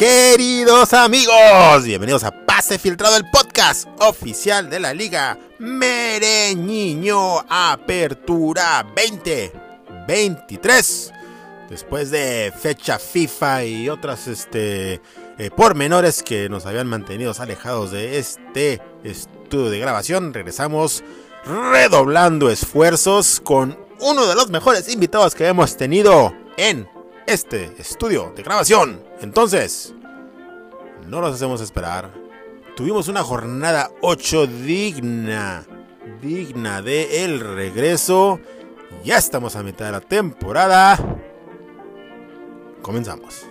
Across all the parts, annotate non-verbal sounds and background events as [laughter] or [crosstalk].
Queridos amigos, bienvenidos a Pase Filtrado, el podcast oficial de la Liga Mereñiño Apertura 2023. Después de fecha FIFA y otras este, eh, pormenores que nos habían mantenido alejados de este estudio de grabación, regresamos redoblando esfuerzos con uno de los mejores invitados que hemos tenido en este estudio de grabación. Entonces, no los hacemos esperar. Tuvimos una jornada 8 digna, digna de el regreso. Ya estamos a mitad de la temporada. Comenzamos.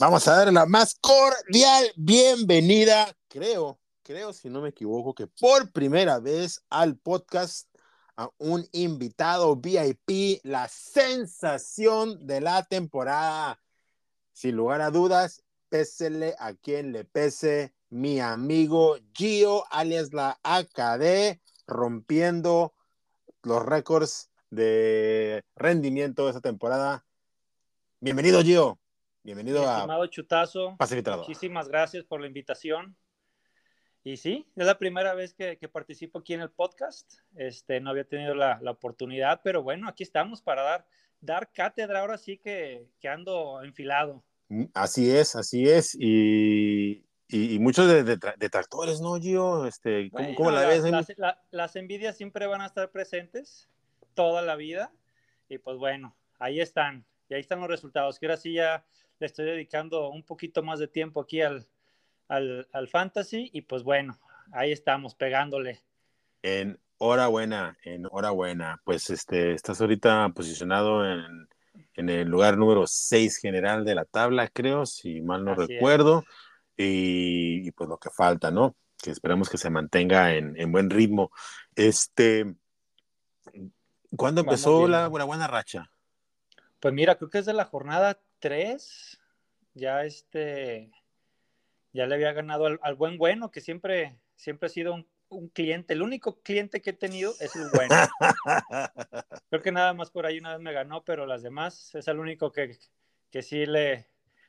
Vamos a dar la más cordial bienvenida, creo, creo, si no me equivoco, que por primera vez al podcast a un invitado VIP, la sensación de la temporada. Sin lugar a dudas, pésele a quien le pese, mi amigo Gio, alias la AKD, rompiendo los récords de rendimiento de esta temporada. Bienvenido, Gio. Bienvenido a Chutazo. Pase Muchísimas gracias por la invitación. Y sí, es la primera vez que, participo aquí en el podcast. Este, no había tenido la, oportunidad, pero bueno, aquí estamos para dar, dar cátedra. Ahora sí que, ando enfilado. Mm, así es, así es. Y, muchos detractores, ¿no, Gio? Este, ¿cómo, la ves? las envidias siempre van a estar presentes toda la vida. Y pues bueno, ahí están. Y ahí están los resultados. Que ahora sí ya le estoy dedicando un poquito más de tiempo aquí al, al, al fantasy y pues bueno, ahí estamos pegándole. Enhorabuena, enhorabuena. Pues este, estás ahorita posicionado en, en el lugar número 6 general de la tabla, creo, si mal no recuerdo. Y, pues lo que falta, ¿no? Que esperemos que se mantenga en, en buen ritmo. Este, ¿cuándo empezó la buena, buena racha? Pues mira, creo que es de la jornada 3. Ya este, ya le había ganado al, buen bueno, que siempre, siempre ha sido un, cliente. El único cliente que he tenido es el bueno. [laughs] Creo que nada más por ahí una vez me ganó, pero las demás es el único que, que sí le,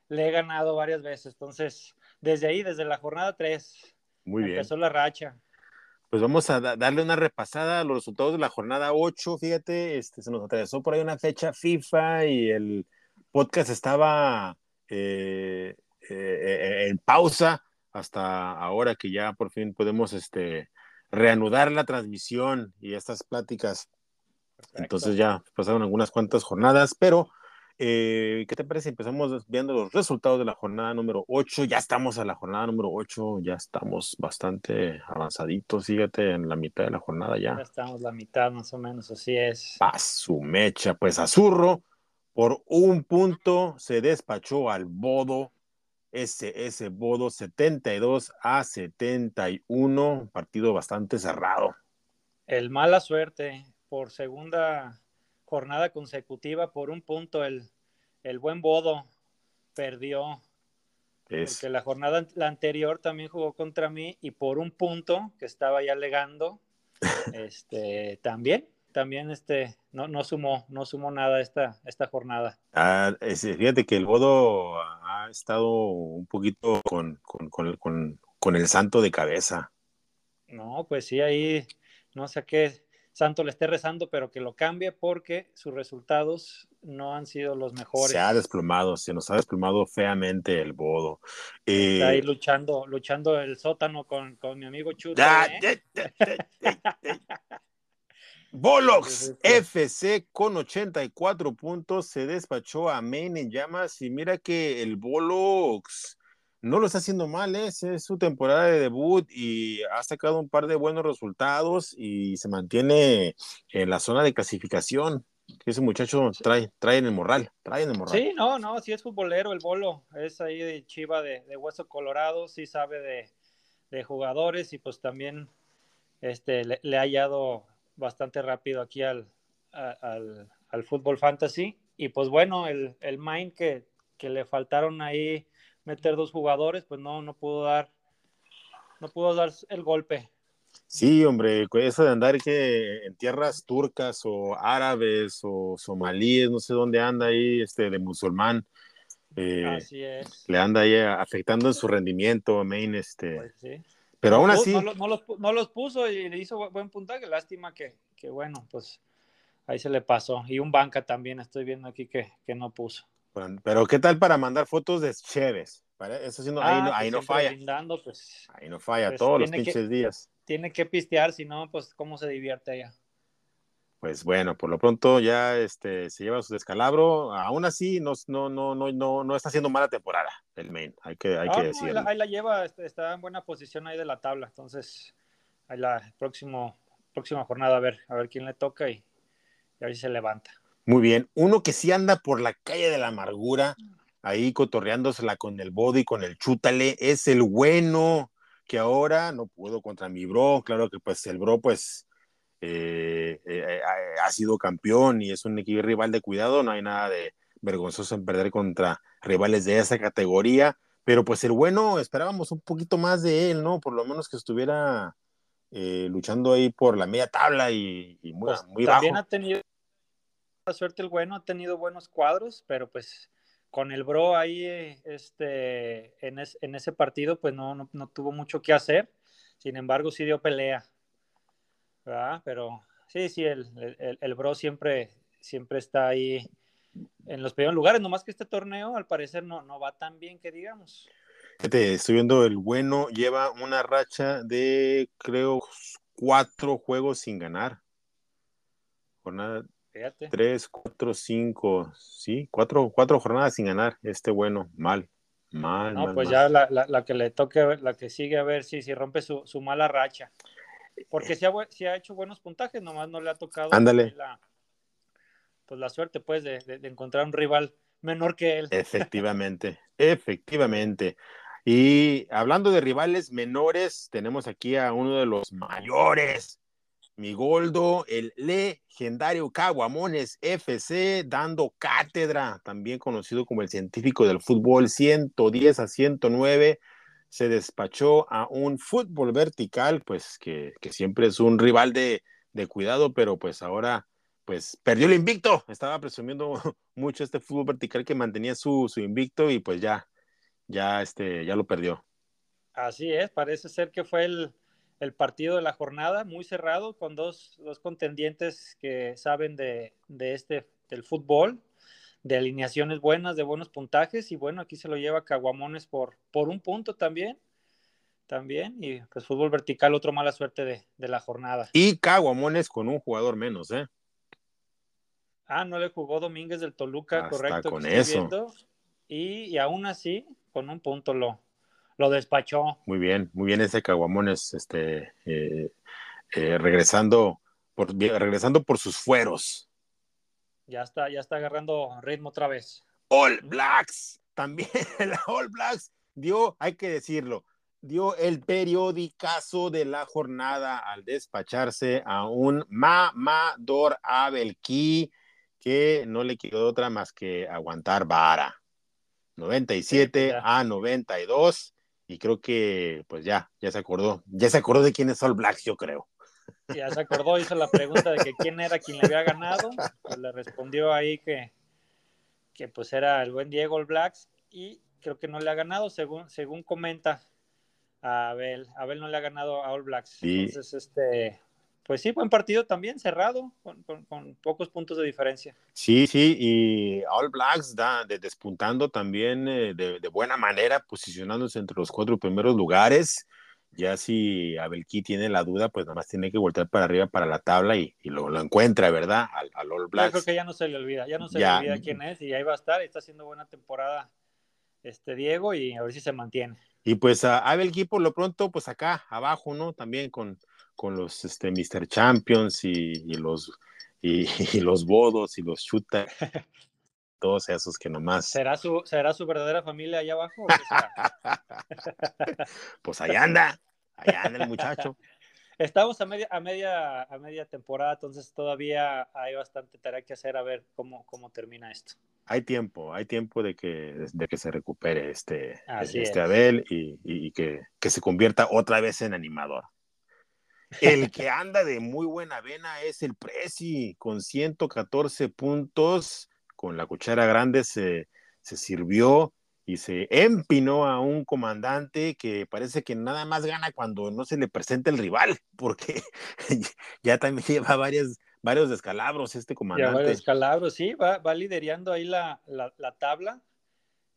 le he ganado varias veces. Entonces, desde ahí, desde la jornada 3, Muy bien. empezó la racha. Pues vamos a darle una repasada a los resultados de la jornada 8. Fíjate, este, se nos atravesó por ahí una fecha FIFA y el podcast estaba eh, eh, en pausa hasta ahora que ya por fin podemos este, reanudar la transmisión y estas pláticas. Entonces ya pasaron algunas cuantas jornadas, pero eh, ¿qué te parece? Empezamos viendo los resultados de la jornada número 8. Ya estamos a la jornada número 8, ya estamos bastante avanzaditos, fíjate, en la mitad de la jornada ya. Ya estamos la mitad más o menos, así es. Paz su mecha, pues Azurro por un punto se despachó al Bodo SS Bodo 72 a 71, partido bastante cerrado. El mala suerte por segunda jornada consecutiva por un punto el, el buen Bodo perdió. Porque la jornada la anterior también jugó contra mí y por un punto que estaba ya alegando, [laughs] este, también también este, no, no, sumó, no sumó nada esta, esta jornada. Ah, fíjate que el Bodo ha estado un poquito con, con, con, con, el santo de cabeza. No, pues sí, ahí no sé qué santo le esté rezando, pero que lo cambie porque sus resultados no han sido los mejores. Se ha desplomado, se nos ha desplomado feamente el Bodo. Está ahí eh, luchando, luchando el sótano con, con mi amigo Chuto. ¿eh? Bolox FC con 84 puntos se despachó a Main en llamas y mira que el Bolox no lo está haciendo mal, ¿eh? es su temporada de debut y ha sacado un par de buenos resultados y se mantiene en la zona de clasificación. Ese muchacho trae, trae en el morral, trae en el morral. Sí, no, no, sí es futbolero el bolo, es ahí de chiva de, hueso colorado, sí sabe de, jugadores y pues también este, le, le ha hallado bastante rápido aquí al, al, al fútbol fantasy. Y pues bueno, el, el Mind que, que, le faltaron ahí meter dos jugadores, pues no, no pudo dar, no pudo dar el golpe. Sí, hombre, eso de andar que en tierras turcas o árabes o somalíes, no sé dónde anda ahí, este, de musulmán, eh, Así es. le anda ahí afectando en su rendimiento, Main, este. Pues sí. Pero aún No, así, No, no los, no los puso y le hizo bu- buen puntaje. Lástima que, que, bueno, pues ahí se le pasó. Y un banca también, estoy viendo aquí que, que no puso. bueno, pero ¿qué tal para mandar fotos de Chévez? Eso sí no- ahí, Ah, no, pues ahí no falla, brindando, pues ahí no falla, Pues todos los tiene que- pinches días. tiene que pistear, si no, pues cómo se divierte allá. Pues bueno, por lo pronto ya este, se lleva su descalabro. Aún así, no, no, no, no, no, no está haciendo mala temporada el Main, hay que, hay Ah, que no, ahí, decirlo. ahí la lleva, este, está en buena posición ahí de la tabla. Entonces, ahí la próximo, próxima jornada a ver, a ver quién le toca y, y a ver si se levanta. Muy bien. Uno que sí anda por la calle de la amargura, ahí cotorreándosela con el body, con el chútale, es el bueno, que ahora no pudo contra mi bro. Claro que pues el bro pues eh, eh, ha- ha sido campeón y es un equipo rival de cuidado, no hay nada de vergonzoso en perder contra rivales de esa categoría, pero pues el bueno esperábamos un poquito más de él, ¿no? Por lo menos que estuviera eh, luchando ahí por la media tabla y, y muy, Pues, muy también bajo. ha tenido la suerte el bueno, ha tenido buenos cuadros, pero pues con el bro ahí eh, este, en, es- en ese partido pues no, no, no tuvo mucho que hacer, sin embargo sí dio pelea, ¿verdad? Pero sí, sí, el, el, el bro siempre, siempre está ahí en los primeros lugares, nomás que este torneo al parecer no, no va tan bien que digamos. Fíjate, estoy viendo el bueno, lleva una racha de, creo, cuatro juegos sin ganar. Jornada Fíjate. tres, cuatro, cinco, sí, cuatro, cuatro jornadas sin ganar. Este bueno, mal, mal, No, mal, pues mal. ya la, la, la que le toque, la que sigue a ver si, si rompe su, su mala racha. Porque sí ha, hecho buenos puntajes, nomás no le ha tocado Ándale. la, pues la suerte pues de, de- de encontrar un rival menor que él. Efectivamente, efectivamente. Y hablando de rivales menores, tenemos aquí a uno de los mayores, mi Goldo, el legendario Caguamones FC, dando cátedra, también conocido como el científico del fútbol, 110 a 109, se despachó a un fútbol vertical, pues que, que siempre es un rival de, de cuidado, pero pues ahora pues perdió el invicto, estaba presumiendo [laughs] mucho este fútbol vertical que mantenía su, su invicto y pues ya, ya, este, ya lo perdió. Así es, parece ser que fue el, el partido de la jornada, muy cerrado, con dos, dos contendientes que saben de, de este, del fútbol, de alineaciones buenas, de buenos puntajes, y bueno, aquí se lo lleva Caguamones por, por un punto también, también, y pues fútbol vertical, otro mala suerte de, de la jornada. Y Caguamones con un jugador menos, ¿eh? Ah, no le jugó Domínguez del Toluca, Hasta correcto. con eso. viendo, y, y aún así, con un punto lo, lo despachó. Muy bien, muy bien ese Caguamones, este, eh, eh, regresando, por, regresando por sus fueros. Ya está, ya está agarrando ritmo otra vez. All Blacks, también [laughs] la All Blacks dio, hay que decirlo, dio el periodicazo de la jornada al despacharse a un mamador Abelquí que no le quedó otra más que aguantar vara. 97 Sí, a 92 y creo que pues ya, ya se acordó, ya se acordó de quién es All Blacks, yo creo. Ya se acordó, hizo la pregunta de que quién era quien le había ganado. Pues le respondió ahí que, que pues era el buen Diego All Blacks y creo que no le ha ganado, según, según comenta a Abel. Abel no le ha ganado a All Blacks. Entonces, este, pues sí, buen partido también, cerrado, con, con- con pocos puntos de diferencia. Sí, sí, y All Blacks da, de- despuntando también eh, de, de buena manera, posicionándose entre los cuatro primeros lugares. Ya si Abelquí tiene la duda, pues nada más tiene que voltear para arriba para la tabla y, y lo, lo encuentra, ¿verdad? Al, al All Yo Blacks. creo que ya no se le olvida, ya no se Ya. le olvida quién es y ahí va a estar, está haciendo buena temporada este Diego y a ver si se mantiene. Y pues a Abelquí por lo pronto, pues acá abajo, ¿no? También con, con los este, Mr. Champions y, y los y, [laughs] y los bodos y los chuta, [laughs] todos esos que nomás, ¿Será su, ¿Será su verdadera familia allá abajo? o qué será? [laughs] pues ahí anda, ahí anda el muchacho. Estamos a media, a media, a media temporada, entonces todavía hay bastante tarea que hacer a ver cómo, cómo termina esto. hay tiempo, hay tiempo de que, de que se recupere este, Así este es. Abel y, y- y que, que se convierta otra vez en animador. El que anda de muy buena vena es el Prezi, con 114 puntos, con la cuchara grande se, se sirvió y se empinó a un comandante que parece que nada más gana cuando no se le presenta el rival, [laughs] porque [laughs] ya también lleva varias, varios descalabros este comandante. Ya varios descalabros, sí, va, va liderando ahí la, la, la tabla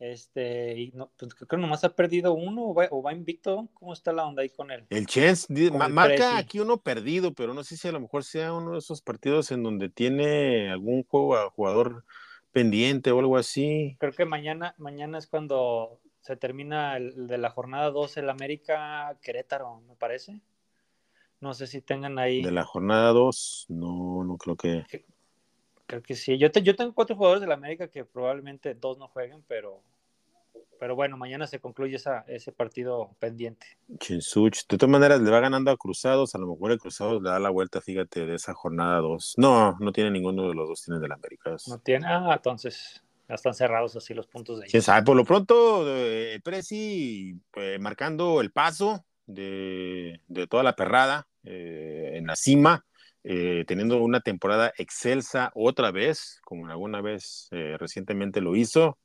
este, y no, pues creo que nomás ha perdido uno o va, invicto. ¿Cómo está la onda ahí con él? El Chance marca aquí uno perdido, pero no sé si a lo mejor sea uno de esos partidos en donde tiene algún juego, jugador pendiente o algo así. Creo que mañana, mañana es cuando se termina el, de la jornada 12 el América Querétaro, me parece. No sé si tengan ahí. De la jornada 2, no, no creo que. Creo que sí. Yo, yo tengo cuatro jugadores de la América que probablemente dos no jueguen, pero pero bueno, mañana se concluye esa, ese partido pendiente. Chinsuch, de todas maneras le va ganando a Cruzados, a lo mejor el Cruzados le da la vuelta, fíjate, de esa jornada 2. No, no tiene ninguno de los dos, tiene del América. No tiene, ah, entonces ya están cerrados así los puntos de ellos. ¿Quién sabe? Por lo pronto, eh, Prezi eh, marcando el paso de, de toda la perrada eh, en la cima. teniendo una temporada excelsa otra vez, como alguna vez recientemente lo hizo,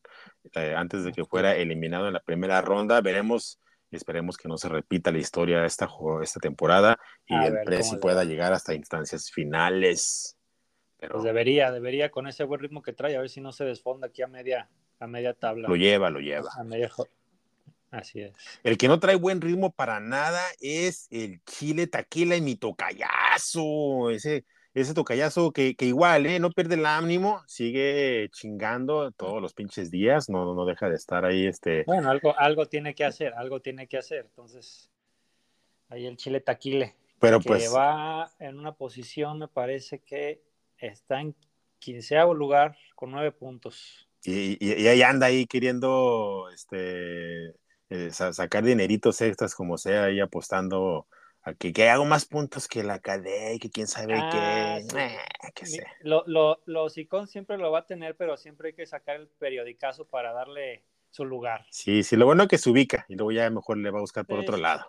eh, antes de que fuera eliminado en la primera ronda. Veremos y esperemos que no se repita la historia esta, esta temporada y el Presi pueda llegar hasta instancias finales. Pero... Pues debería, debería con ese buen ritmo que trae, a ver si no se desfonda aquí a media, a media tabla. Lo lleva, lo lleva. Así es. El que no trae buen ritmo para nada es el Chile Taquila y mi tocayazo. Ese, ese tocayazo que, que igual, ¿eh? No pierde el ánimo, sigue chingando todos los pinches días, no, no deja de estar ahí, este... Bueno, algo, algo tiene que hacer, algo tiene que hacer, entonces, ahí el Chile Taquile, Pero que pues... va en una posición, me parece que está en quinceavo lugar con nueve puntos. Y, y, ahí anda ahí queriendo, este, eh, sacar dineritos extras como sea, ahí apostando que, que, hago más puntos que la cadena, que quién sabe qué. Eh, sé. Lo, lo, lo siempre lo va a tener, pero siempre hay que sacar el periodicazo para darle su lugar. Sí, sí, lo bueno es que se ubica y luego ya mejor le va a buscar por otro lado.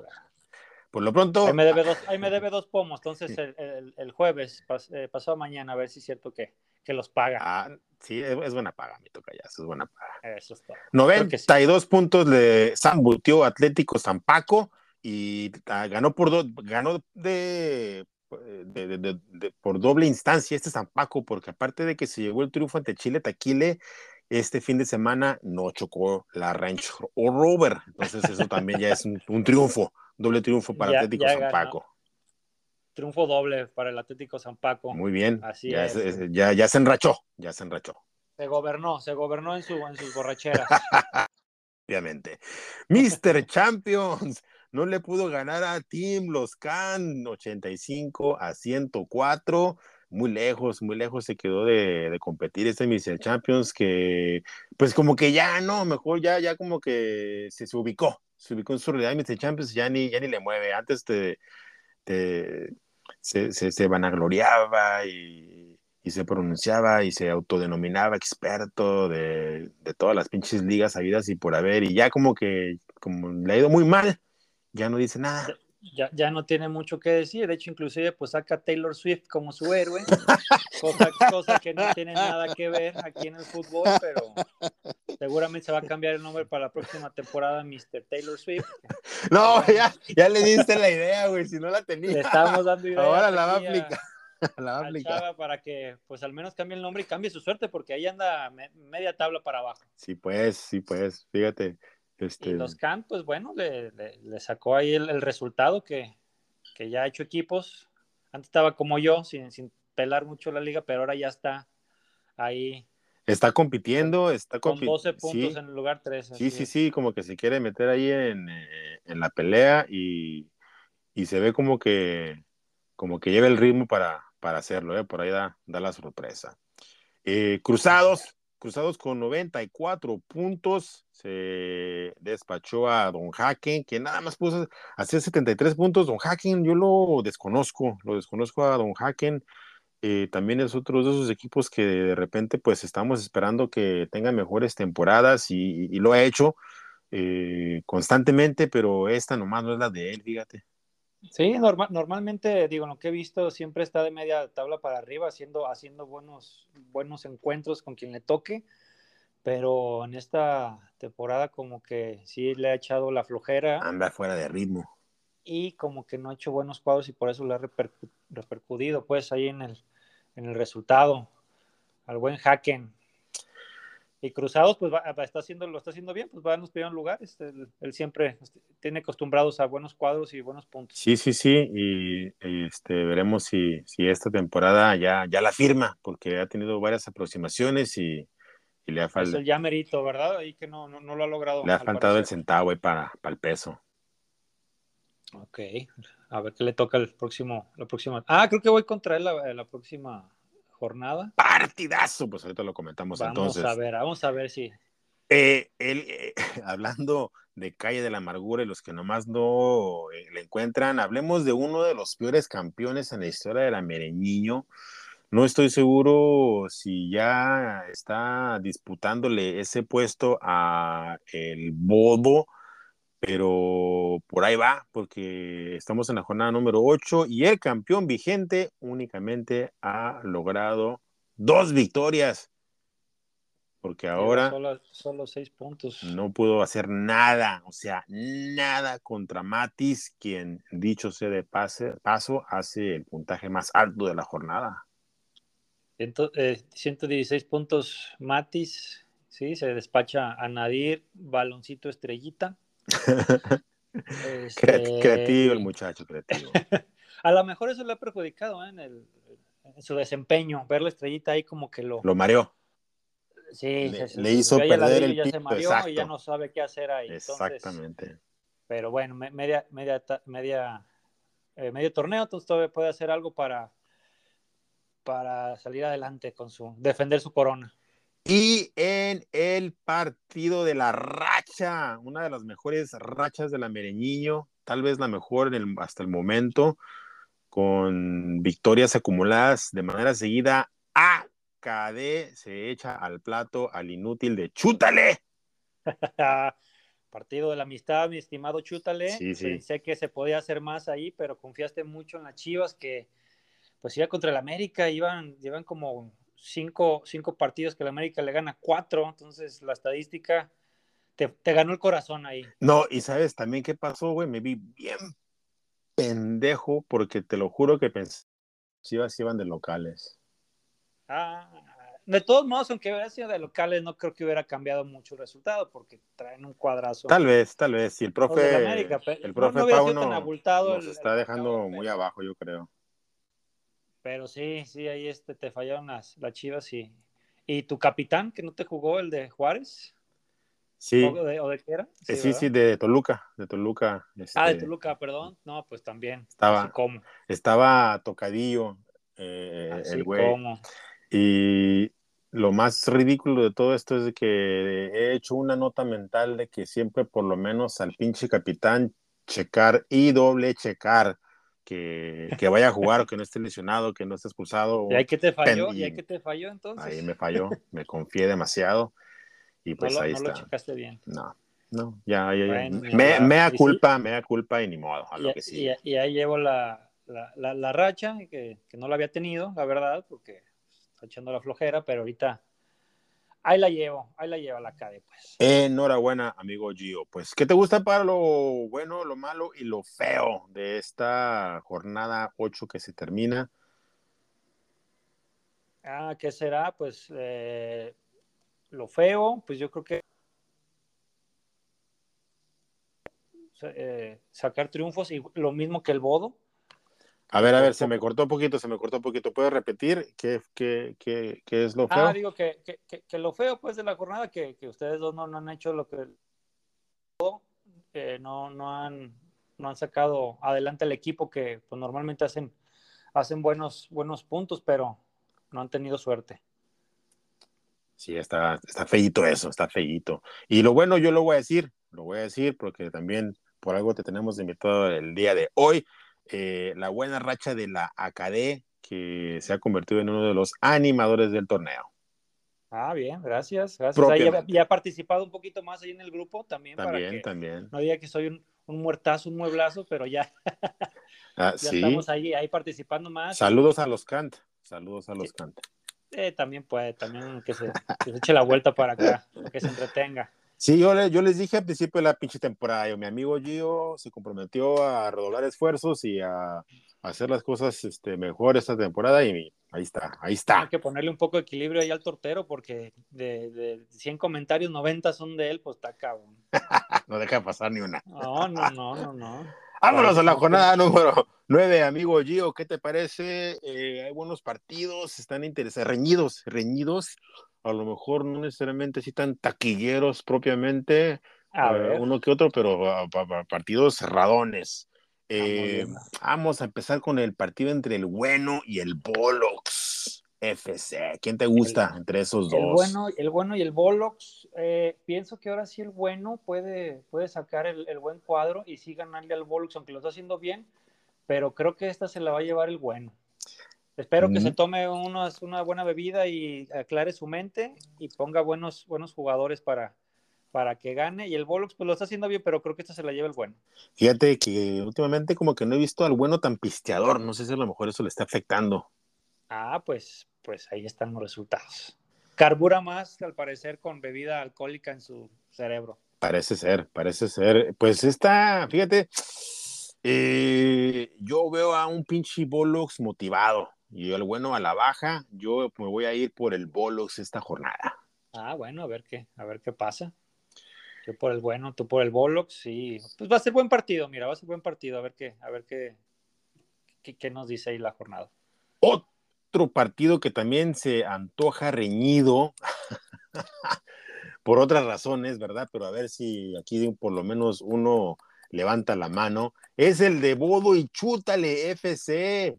Por lo pronto. Ahí me debe dos, ahí me [laughs] debe dos pomos, entonces el, el, jueves, eh, pasó mañana, a ver si es cierto que, que los paga. Ah, sí, es, buena paga, mi toca ya, es buena paga. Eso está. 92 puntos le zambutió Atlético Zampaco y ah, ganó por ganó de, por doble instancia este San Paco, porque aparte de que se llegó el triunfo ante Chile Taquile, este fin de semana no chocó la Ranch o Rover, entonces eso también ya es un, triunfo, doble triunfo para Atlético San Paco. Triunfo doble para el Atlético San Paco. Muy bien, Así ya, ya, ya, se enrachó, ya se enrachó. Se gobernó, se gobernó en, su, en sus borracheras. [laughs] Obviamente. Mr. Champions no le pudo ganar a Team Los Can 85 a 104 muy lejos, muy lejos se quedó de, competir este Mr. Champions que pues como que ya no, mejor ya, ya como que se, ubicó, se ubicó en su realidad Mr. Champions ya ni, ya ni le mueve, antes te, se, se, vanagloriaba y, y, se pronunciaba y se autodenominaba experto de, de todas las pinches ligas habidas y por haber y ya como que como le ha ido muy mal, ya no dice nada. Ya, ya, no tiene mucho que decir, de hecho inclusive pues saca a Taylor Swift como su héroe, [laughs] cosa, cosa, que no tiene nada que ver aquí en el fútbol, pero seguramente se va a cambiar el nombre para la próxima temporada Mr. Taylor Swift. No, ya, ya le diste la idea, güey, si no la tenía. Le estamos dando idea. Ahora la va a aplicar. [laughs] La va a aplicar. para que pues al menos cambie el nombre y cambie su suerte, porque ahí anda media tabla para abajo. Sí, pues, sí, pues, fíjate. Este... Y los Can, pues bueno, le, le, sacó ahí el, resultado que, que, ya ha hecho equipos. Antes estaba como yo, sin, sin, pelar mucho la liga, pero ahora ya está ahí. Está compitiendo, está con 12 puntos en el lugar 13. Sí, sí, sí, como que se quiere meter ahí en, eh, en, la pelea y, y, se ve como que, como que lleva el ritmo para, para hacerlo, ¿eh? por ahí da, da la sorpresa. Eh, cruzados, Cruzados con 94 puntos, se despachó a Don Haken, que nada más puso hacer 73 puntos. Don Haken, yo lo desconozco, lo desconozco a Don Haken. Eh, también es otro de esos equipos que de repente pues estamos esperando que tenga mejores temporadas y, lo ha hecho eh, constantemente, pero esta nomás no es la de él, fíjate. Sí, normal, normalmente, digo, lo que he visto siempre está de media tabla para arriba, haciendo, haciendo buenos, buenos encuentros con quien le toque, pero en esta temporada como que sí le ha echado la flojera. Anda fuera de ritmo. Y como que no ha hecho buenos cuadros y por eso le ha repercutido pues ahí en el, en el resultado. Al buen Haken, y Cruzados, pues va, está haciendo, lo está haciendo bien, pues va en los primeros lugares. Él, siempre este, tiene acostumbrados a buenos cuadros y buenos puntos. Sí, sí, sí. Y, este, veremos si, si, esta temporada ya, ya la firma, porque ha tenido varias aproximaciones y, le ha faltado. Es el ya merito, ¿verdad? Ahí que no, no, lo ha logrado. Le ha faltado el centavo ahí para, para el peso. Ok, a ver qué le toca el próximo, la próxima. Ah, creo que voy contra él la, la próxima jornada. Partidazo, pues ahorita lo comentamos entonces. Vamos a ver, vamos a ver si. Eh, eh, [laughs] hablando de Calle de la Amargura y los que nomás no eh, le encuentran, hablemos de uno de los peores campeones en la historia de la Mereñiño. No estoy seguro si ya está disputándole ese puesto a el Bodo pero por ahí va, porque estamos en la jornada número 8 y el campeón vigente únicamente ha logrado dos victorias. Porque ahora solo, seis puntos. no pudo hacer nada, o sea, nada contra Matis, quien, dicho sea de pase, paso, hace el puntaje más alto de la jornada. 116 eh, puntos Matis, sí, se despacha a Nadir, baloncito estrellita. [laughs] Este, creativo el muchacho, creativo. [laughs] a lo mejor eso le ha perjudicado ¿eh? en, el, en, su desempeño, ver la estrellita ahí como que lo... Lo mareó. Sí, le, hizo perder el ya se mareó y ya no sabe qué hacer ahí. Exactamente. pero bueno, media, media, media, eh, medio torneo, entonces todavía puede hacer algo para, para salir adelante con su, defender su corona. Y en el partido de la racha, una de las mejores rachas de la Mereñiño, tal vez la mejor hasta el momento, con victorias acumuladas de manera seguida, AKD se echa al plato al inútil de Chútale. [laughs] Partido de la amistad, mi estimado Chútale. Sí, sí. Pensé que se podía hacer más ahí, pero confiaste mucho en las Chivas que pues iba contra el América, iban, llevan como cinco, cinco partidos que la América le gana cuatro, entonces la estadística te, ganó el corazón ahí. No, y sabes también qué pasó, güey, me vi bien pendejo porque te lo juro que pensé Chivas iban de locales. Ah, de todos modos, aunque hubiera sido de locales, no creo que hubiera cambiado mucho el resultado porque traen un cuadrazo. Tal vez, tal vez. Si el profe, el profe nos está dejando muy abajo, yo creo. Pero sí, sí, ahí este, te fallaron las, las chivas y, y tu capitán que no te jugó, el de Juárez. Sí. ¿O de, qué era? Sí, sí, sí, de Toluca, de Toluca. ah, de este, Toluca, perdón. No, pues también. Estaba, estaba tocadillo eh, el güey. Y lo más ridículo de todo esto es que he hecho una nota mental de que siempre por lo menos al pinche capitán checar y doble checar que, vaya a jugar o que no esté lesionado, que no esté expulsado. ¿Y ahí que te falló? ¿Y ahí que te falló entonces? Ahí me falló, me confié demasiado y pues ahí está. No lo checaste bien. No, no, ya, ya, me, da culpa, me da culpa y ni modo, a lo que sí. Y, ahí llevo la, la, la, racha, que, que, no la había tenido, la verdad, porque está echando la flojera, pero ahorita ahí la llevo, ahí la lleva la CADE, pues. Enhorabuena, amigo Gio. Pues, ¿qué te gusta para lo bueno, lo malo y lo feo de esta jornada 8 que se termina? Ah, ¿qué será? Pues eh, lo feo, pues yo creo que eh, sacar triunfos y lo mismo que el Bodo. A ver, a ver, se me cortó un poquito, se me cortó un poquito. ¿Puedes repetir qué, qué, qué, qué es lo feo? Ah, digo que, que, que, lo feo pues de la jornada, que, ustedes dos no, no, han hecho lo que... Eh, no, no, han, no han sacado adelante el equipo que pues, normalmente hacen, hacen buenos, buenos puntos, pero no han tenido suerte. Sí, está, está feíto eso, está feíto. Y lo bueno yo lo voy a decir, lo voy a decir porque también por algo te tenemos invitado el día de hoy. Eh, la buena racha de la AKD, que se ha convertido en uno de los animadores del torneo. Ah, bien, gracias. gracias. ya, ha participado un poquito más ahí en el grupo también. También, también. No diga que soy un, muertazo, un mueblazo, pero ya. [laughs] Ah, ya sí. estamos ahí, ahí participando más. Saludos a los Kant. Saludos a los Sí. Kant. Eh, también puede, también que se, que se eche la vuelta para acá, que se entretenga. Sí, yo, le- yo les dije al principio de la pinche temporada, yo, mi amigo Gio se comprometió a redoblar esfuerzos y a, a hacer las cosas este, mejor esta temporada y ahí está, ahí Hay está. que ponerle un poco de equilibrio ahí al tortero porque de, de 100 comentarios, 90 son de él, pues está cabrón. [laughs] No deja pasar ni una. No, no, [laughs] no, no, no. Vámonos a la jornada número 9, amigo Gio, ¿qué te parece? Eh, hay buenos partidos, están interesantes, reñidos, reñidos, a lo mejor no necesariamente así tan taquilleros propiamente, A eh, ver, uno que otro, pero ah, pa- pa- partidos cerradones. Eh, bien. vamos a empezar con el partido entre el bueno y el Bolox FC. ¿Quién te gusta entre esos dos? el bueno, el bueno y el Bolox, eh, pienso que ahora sí el bueno puede, puede sacar el, el buen cuadro y sí ganarle al Bolox, aunque lo está haciendo bien, pero creo que esta se la va a llevar el bueno. Espero que se tome unos- una buena bebida y aclare su mente y ponga buenos, buenos jugadores para, para que gane. Y el Bolox pues lo está haciendo bien, pero creo que esta se la lleva el bueno. Fíjate que últimamente como que no he visto al bueno tan pisteador, no sé si a lo mejor eso le está afectando. Ah, pues, pues ahí están los resultados. Carbura más, al parecer, con bebida alcohólica en su cerebro. Parece ser, parece ser. Pues esta, fíjate, eh, yo veo a un pinche Bolox motivado y el bueno a la baja, yo me voy a ir por el Bolox esta jornada. Ah, bueno, a ver qué, a ver qué pasa. Yo por el bueno, tú por el Bolox, sí. Pues va a ser buen partido, mira, va a ser buen partido, a ver qué, a ver qué, qué, qué nos dice ahí la jornada. Otro partido que también se antoja reñido [laughs] por otras razones, ¿verdad? Pero a ver si aquí por lo menos uno levanta la mano. Es el de Bodo y Chútale FC.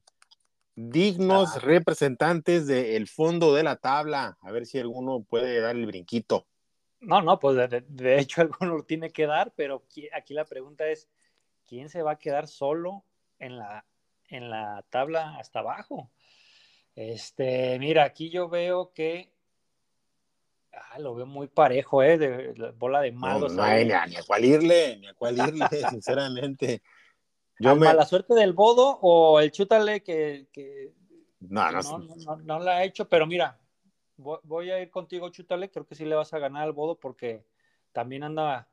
Dignos Ah. representantes del fondo de la tabla. A ver si alguno puede dar el brinquito. No, no, pues de, hecho [laughs] alguno lo tiene que dar, pero aquí la pregunta es, ¿quién se va a quedar solo en la, en la tabla hasta abajo? Este, mira, aquí yo veo que ah, lo veo muy parejo, ¿eh? De, la bola de No, magos. no hay ni a, ni a cuál irle, ni a cuál [laughs] irle, sinceramente. Yo ¿Al me. mala suerte del Bodo o el Chútale que, que No, no, no, no, no, la ha hecho, pero mira, voy, voy a ir contigo, Chútale, creo que sí le vas a ganar al Bodo porque también anda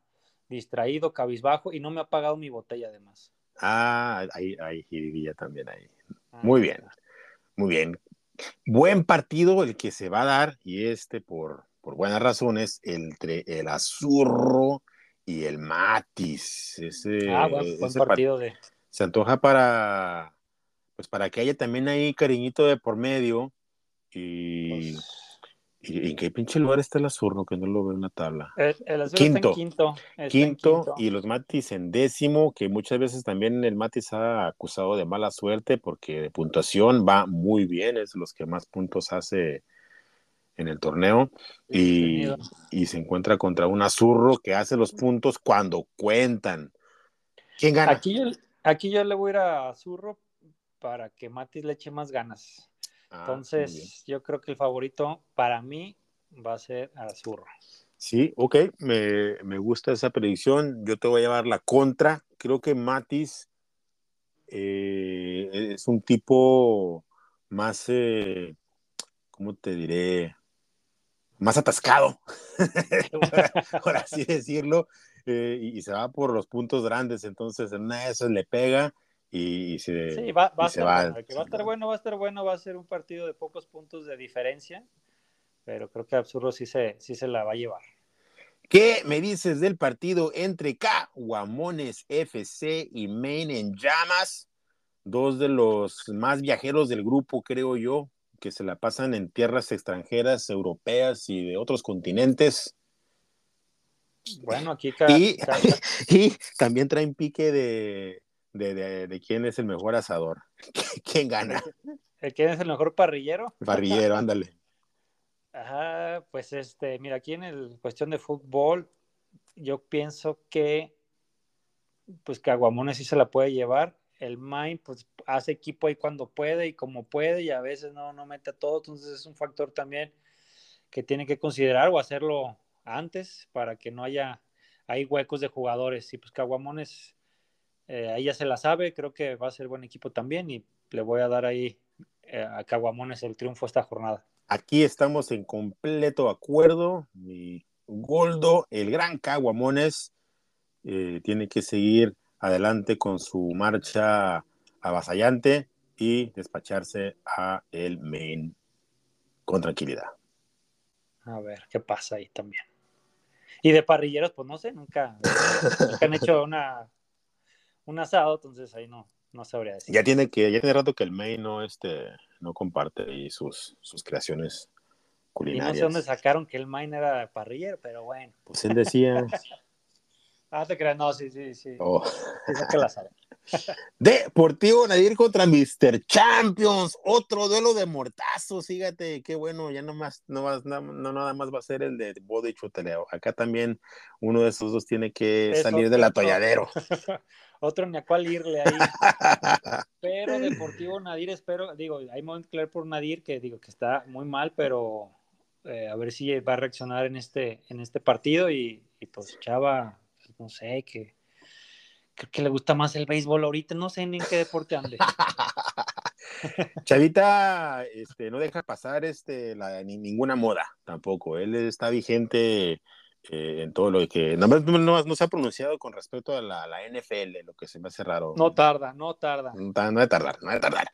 distraído, cabizbajo y no me ha pagado mi botella además. Ah, ahí, ahí, jiribilla también ahí. Ah, Muy bien, muy bien. Buen partido el que se va a dar, y este por, por buenas razones, entre el Azurro y el Matis. Ese, Ah, buen, buen ese partido de... se antoja para, pues para que haya también ahí cariñito de por medio. Y, pues, y, ¿en qué pinche lugar está el Azurro? Que no lo veo en la tabla. el, el Azul Quinto. está en quinto. está en quinto, y los Matis en décimo, que muchas veces también el Matis ha acusado de mala suerte porque de puntuación va muy bien, es los que más puntos hace en el torneo y, y se encuentra contra un Azurro que hace los puntos cuando cuentan. ¿Quién gana? Aquí yo, aquí yo le voy a ir a Zurro para que Matis le eche más ganas. Ah. Entonces, yo creo que el favorito para mí va a ser Azurro. Sí, ok, me, me gusta esa predicción. Yo te voy a llevar la contra. Creo que Matis eh, es un tipo más, eh, ¿cómo te diré? Más atascado, [laughs] por así decirlo, eh, y, y se va por los puntos grandes. Entonces, en una de esas le pega y, y se. Sí, va, va y a se va. bueno. Que va a estar bueno, va a estar bueno, va a ser un partido de pocos puntos de diferencia, pero creo que Absurdo sí se, sí se la va a llevar. ¿Qué me dices del partido entre Caguamones FC y Maine en llamas? Dos de los más viajeros del grupo, creo yo, que se la pasan en tierras extranjeras, europeas y de otros continentes. Bueno, aquí [laughs] Y, también traen pique de, de, de- de quién es el mejor asador. [laughs] ¿Quién gana? el que es el mejor parrillero. Parrillero, [laughs] ándale. Ajá, pues este, mira, aquí en el cuestión de fútbol, yo pienso que pues que Aguamones sí se la puede llevar. El Main pues hace equipo ahí cuando puede y como puede y a veces no, no mete a todo, entonces es un factor también que tiene que considerar o hacerlo antes para que no haya hay huecos de jugadores. Y pues Caguamones eh, ahí ya se la sabe, creo que va a ser buen equipo también y le voy a dar ahí eh, a Caguamones el triunfo esta jornada. Aquí estamos en completo acuerdo. Mi Goldo, el gran Caguamones, eh, tiene que seguir adelante con su marcha avasallante y despacharse a el main con tranquilidad. A ver, ¿qué pasa ahí también? Y de parrilleros, pues no sé, nunca, nunca han hecho una, un asado, entonces ahí no, no sabría decir. Ya tiene que, ya tiene rato que el main no, este, no comparte y sus, sus creaciones culinarias. Y no sé dónde sacaron que el Main era parrillero, pero bueno. Pues él decía. [laughs] ah, te creas, no, sí, sí, sí. Oh. que la sabe. [laughs] Deportivo Nadir contra Mr. Champions, otro duelo de mortazos, fíjate, qué bueno, ya nomás, no, más, no, no nada más va a ser el de Bode y Chuteleo, acá también uno de esos dos tiene que Es salir otro. del atolladero. [laughs] Otro ni a cuál irle ahí. [laughs] Pero Deportivo Nadir, espero, digo, hay momento claro por Nadir que digo que está muy mal, pero eh, a ver si va a reaccionar en este, en este partido y, y pues Chava, no sé, que creo que le gusta más el béisbol ahorita, no sé ni en qué deporte ande. [laughs] Chavita este, no deja pasar este, la, ni, ninguna moda tampoco. Él está vigente eh, en todo lo que. No, no, no, se ha pronunciado con respecto a la, la, NFL, lo que se me hace raro. No tarda, no tarda. No, no de tardar, no de tardar.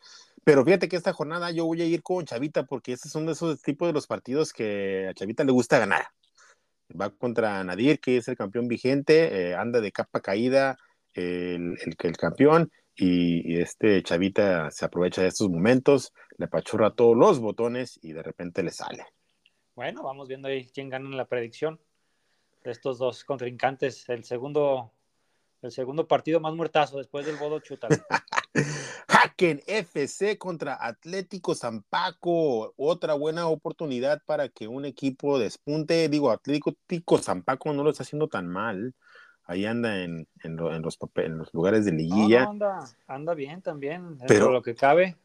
Pero fíjate que esta jornada yo voy a ir con Chavita porque estos son de esos tipos de los partidos que a Chavita le gusta ganar. Va contra Nadir, que es el campeón vigente, eh, anda de capa caída el, el, el campeón y, y, este Chavita se aprovecha de estos momentos, le apachurra todos los botones y de repente le sale. Bueno, vamos viendo ahí quién gana en la predicción de estos dos contrincantes. El segundo, el segundo partido más muertazo después del Bodo Chútalo. [laughs] Hacken FC contra Atlético San Paco. Otra buena oportunidad para que un equipo despunte. Digo, Atlético San Paco no lo está haciendo tan mal ahí anda en, en, lo, en, los, en los, lugares de liguilla. No, no, anda, anda, bien también, pero lo que cabe,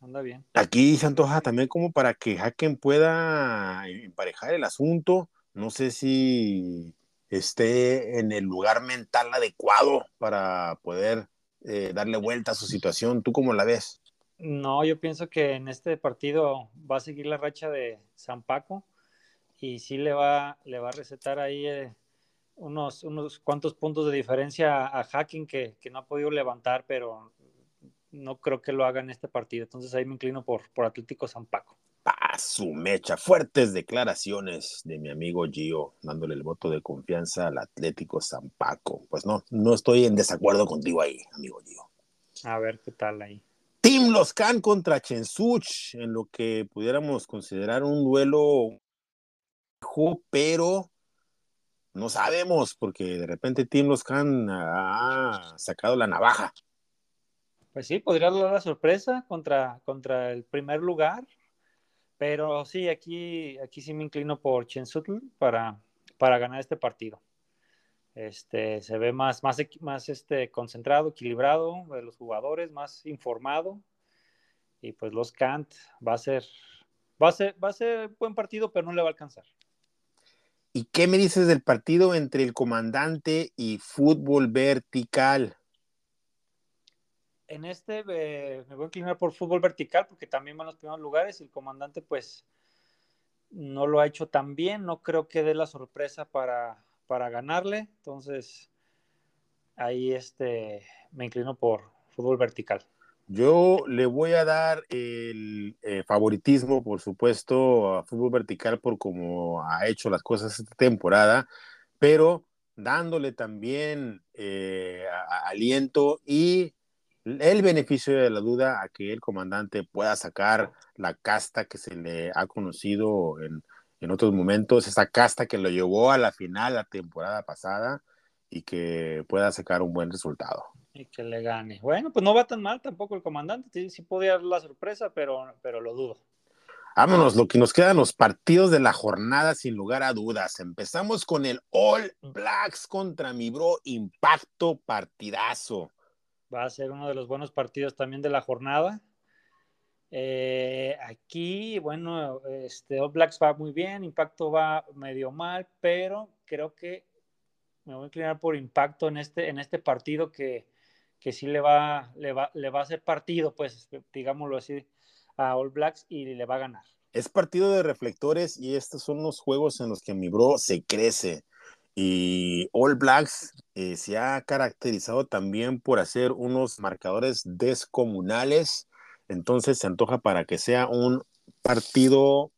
anda bien. Aquí se antoja también como para que Haken pueda emparejar el asunto. No sé si esté en el lugar mental adecuado para poder eh, darle vuelta a su situación. ¿Tú cómo la ves? No, yo pienso que en este partido va a seguir la racha de San Paco y sí le va, le va a recetar ahí eh, unos, unos cuantos puntos de diferencia a Hacking que, que, no ha podido levantar, pero no creo que lo haga en este partido. Entonces ahí me inclino por, por Atlético San Paco. A su mecha, fuertes declaraciones de mi amigo Gio, dándole el voto de confianza al Atlético San Paco. Pues no, no estoy en desacuerdo contigo ahí, amigo Gio. A ver qué tal ahí. Team Loscan contra Chensuch, en lo que pudiéramos considerar un duelo, pero no sabemos, porque de repente Team Loscan ha sacado la navaja. Pues sí, podría dar la sorpresa contra, contra el primer lugar, pero sí, aquí, aquí sí me inclino por Chensutl para, para ganar este partido. Este, se ve más, más, más este, concentrado, equilibrado de los jugadores, más informado. Y pues los Kant va a ser, va a ser, va a ser buen partido, pero no le va a alcanzar. ¿Y qué me dices del partido entre el comandante y fútbol vertical? En este eh, me voy a inclinar por fútbol vertical porque también van los primeros lugares y el comandante pues no lo ha hecho tan bien, no creo que dé la sorpresa para, para ganarle, entonces ahí este, me inclino por fútbol vertical. Yo le voy a dar el eh, favoritismo, por supuesto, a fútbol vertical por cómo ha hecho las cosas esta temporada, pero dándole también eh, aliento y el beneficio de la duda a que el comandante pueda sacar la casta que se le ha conocido en, en otros momentos, esa casta que lo llevó a la final la temporada pasada y que pueda sacar un buen resultado. Y que le gane. Bueno, pues no va tan mal tampoco el comandante. Sí, sí podía dar la sorpresa, pero, pero lo dudo. Vámonos, lo que nos quedan los partidos de la jornada sin lugar a dudas. Empezamos con el All Blacks contra mi bro Impacto Partidazo. Va a ser uno de los buenos partidos también de la jornada. Eh, aquí, bueno, este All Blacks va muy bien, Impacto va medio mal, pero creo que me voy a inclinar por Impacto en este, en este partido que, que sí le va, le va, le va a hacer partido, pues, digámoslo así, a All Blacks y le va a ganar. Es partido de reflectores y estos son los juegos en los que mi bro se crece. Y All Blacks eh, se ha caracterizado también por hacer unos marcadores descomunales. Entonces se antoja para que sea un partido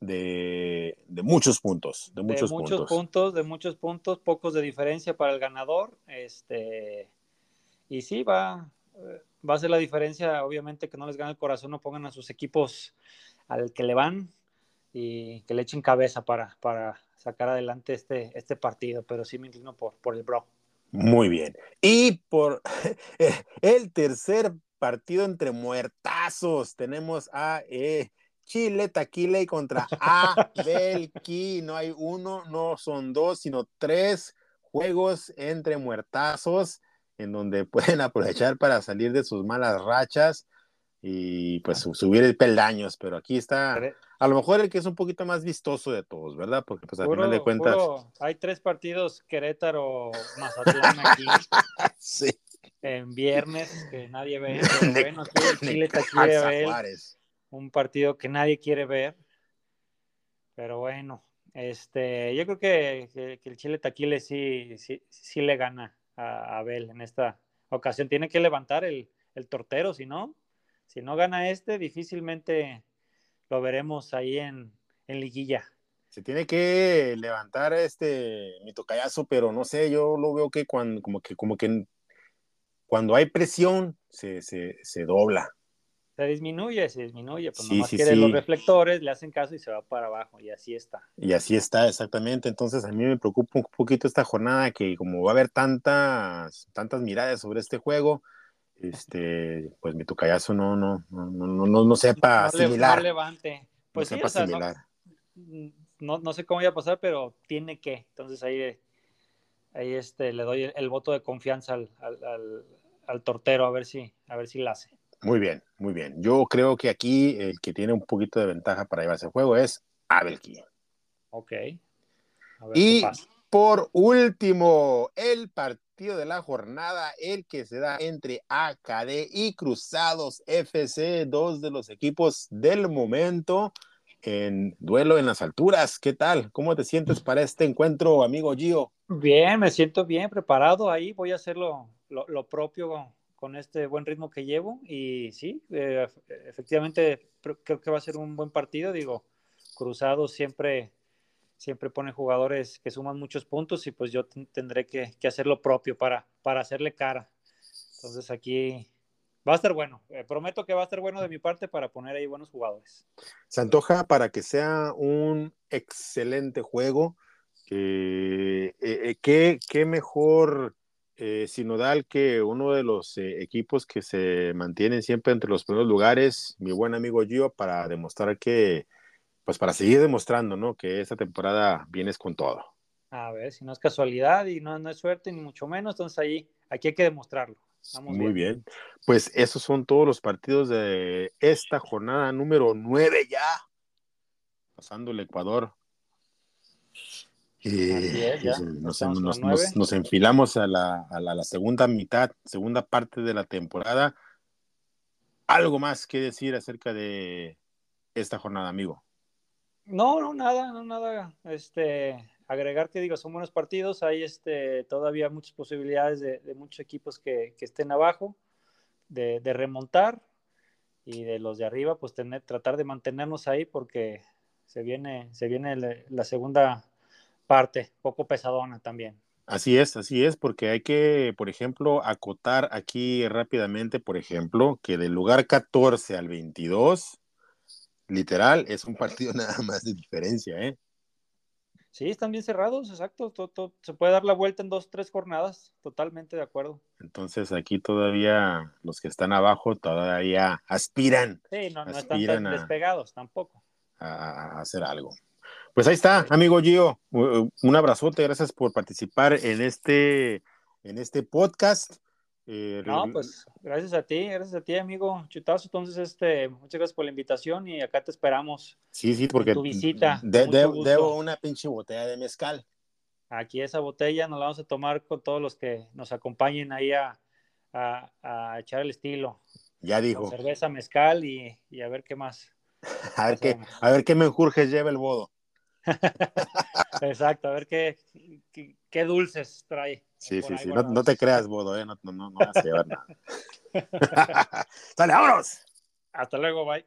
de, de muchos puntos. De muchos, de muchos puntos. De muchos puntos, pocos de diferencia para el ganador. Este, y sí, va, va a ser la diferencia. Obviamente que no les gane el corazón, no pongan a sus equipos al que le van y que le echen cabeza para, para sacar adelante este, este partido, pero sí me inclino por, por el Bro. Muy bien. Y por [laughs] el tercer partido entre muertazos, tenemos a eh, Chile Taquile contra [laughs] Abelki. No hay uno, no son dos, sino tres juegos entre muertazos en donde [laughs] pueden aprovechar para salir de sus malas rachas y pues subir el peldaños, pero aquí está a lo mejor el que es un poquito más vistoso de todos, ¿verdad? Porque pues al final de cuentas... hay tres partidos Querétaro, Mazatlán aquí. [laughs] sí. En viernes, que nadie ve. [laughs] Pero bueno, aquí el Chile te quiere ver. Un partido que nadie quiere ver. Pero bueno, este, yo creo que, que, el Chile Taquile sí, sí, sí le gana a Abel en esta ocasión. Tiene que levantar el, el tortero, si no, si no gana este, difícilmente lo veremos ahí en, en liguilla. Se tiene que levantar este mi tocayazo, pero no sé, yo lo veo que cuando, como que, como que cuando hay presión se, se, se dobla. Se disminuye, se disminuye, pues nomás quiere los reflectores, le hacen caso y se va para abajo, y así está. Y así está, exactamente. Entonces a mí me preocupa un poquito esta jornada, que como va a haber tantas, tantas miradas sobre este juego, este, pues mi tocayazo no, no, no, no, no, no sepa asimilar. No levante. Pues no sí, no, no, sé cómo va a pasar, pero tiene que. Entonces ahí, ahí este, le doy el, voto de confianza al, al, al, tortero a ver si, a ver si la hace. Muy bien, muy bien. Yo creo que aquí el que tiene un poquito de ventaja para llevarse el juego es Abelki. Ok. y por último, el partido de la jornada, el que se da entre AKD y Cruzados FC, dos de los equipos del momento en duelo en las alturas. ¿Qué tal? ¿Cómo te sientes para este encuentro, amigo Gio? Bien, me siento bien preparado ahí. Voy a hacer lo, lo, propio con, este buen ritmo que llevo. Y sí, eh, efectivamente creo que va a ser un buen partido. Digo, Cruzados siempre siempre pone jugadores que suman muchos puntos y pues yo tendré que, hacer lo propio para, para hacerle cara. Entonces aquí va a estar bueno. Eh, prometo que va a estar bueno de mi parte para poner ahí buenos jugadores. Se antoja para que sea un excelente juego. Eh, eh, ¿qué, mejor sinodal que uno de los equipos que se mantienen siempre entre los primeros lugares, mi buen amigo Gio, para demostrar que pues para seguir demostrando, ¿no? Que esta temporada vienes con todo. A ver, si no es casualidad y no, no es suerte, ni mucho menos, entonces ahí, aquí hay que demostrarlo. Muy bien. Pues esos son todos los partidos de esta jornada número nueve ya. Pasando el Ecuador. nos, enfilamos a la, a la segunda mitad, segunda parte de la temporada. ¿Algo más que decir acerca de esta jornada, amigo? No, no, nada, no, nada. Este, agregar que digo, son buenos partidos, hay este, todavía muchas posibilidades de, muchos equipos que, estén abajo, de, remontar y de los de arriba, pues tener, tratar de mantenernos ahí porque se viene, se viene la segunda parte, poco pesadona también. Así es, así es, porque hay que, por ejemplo, acotar aquí rápidamente, por ejemplo, que del lugar 14 al 22 literal, es un partido [laughs] nada más de diferencia, ¿eh? Sí, están bien cerrados, exacto. se puede dar la vuelta en dos, tres jornadas, totalmente de acuerdo. Entonces aquí todavía los que están abajo todavía aspiran. Sí, no, están despegados tampoco. A, hacer algo. Pues ahí está, amigo Gio. Un abrazote, gracias por participar en este, en este podcast. Eh, no, pues gracias a ti, gracias a ti, amigo Chutazo. Entonces, este, muchas gracias por la invitación y acá te esperamos. Sí, sí, porque tu visita. debo una pinche botella de mezcal. Aquí esa botella nos la vamos a tomar con todos los que nos acompañen ahí a, a, echar el estilo. Ya dijo. cerveza, mezcal y, a ver qué más. [laughs] a, ver qué, a ver qué menjurjes lleva el bodo. [laughs] Exacto, a ver qué, qué, dulces trae. Sí, sí, sí. No, te creas, bodo, ¿eh? No, no, no vas a llevar nada. [laughs] [laughs] Dale, vámonos. Hasta luego, bye.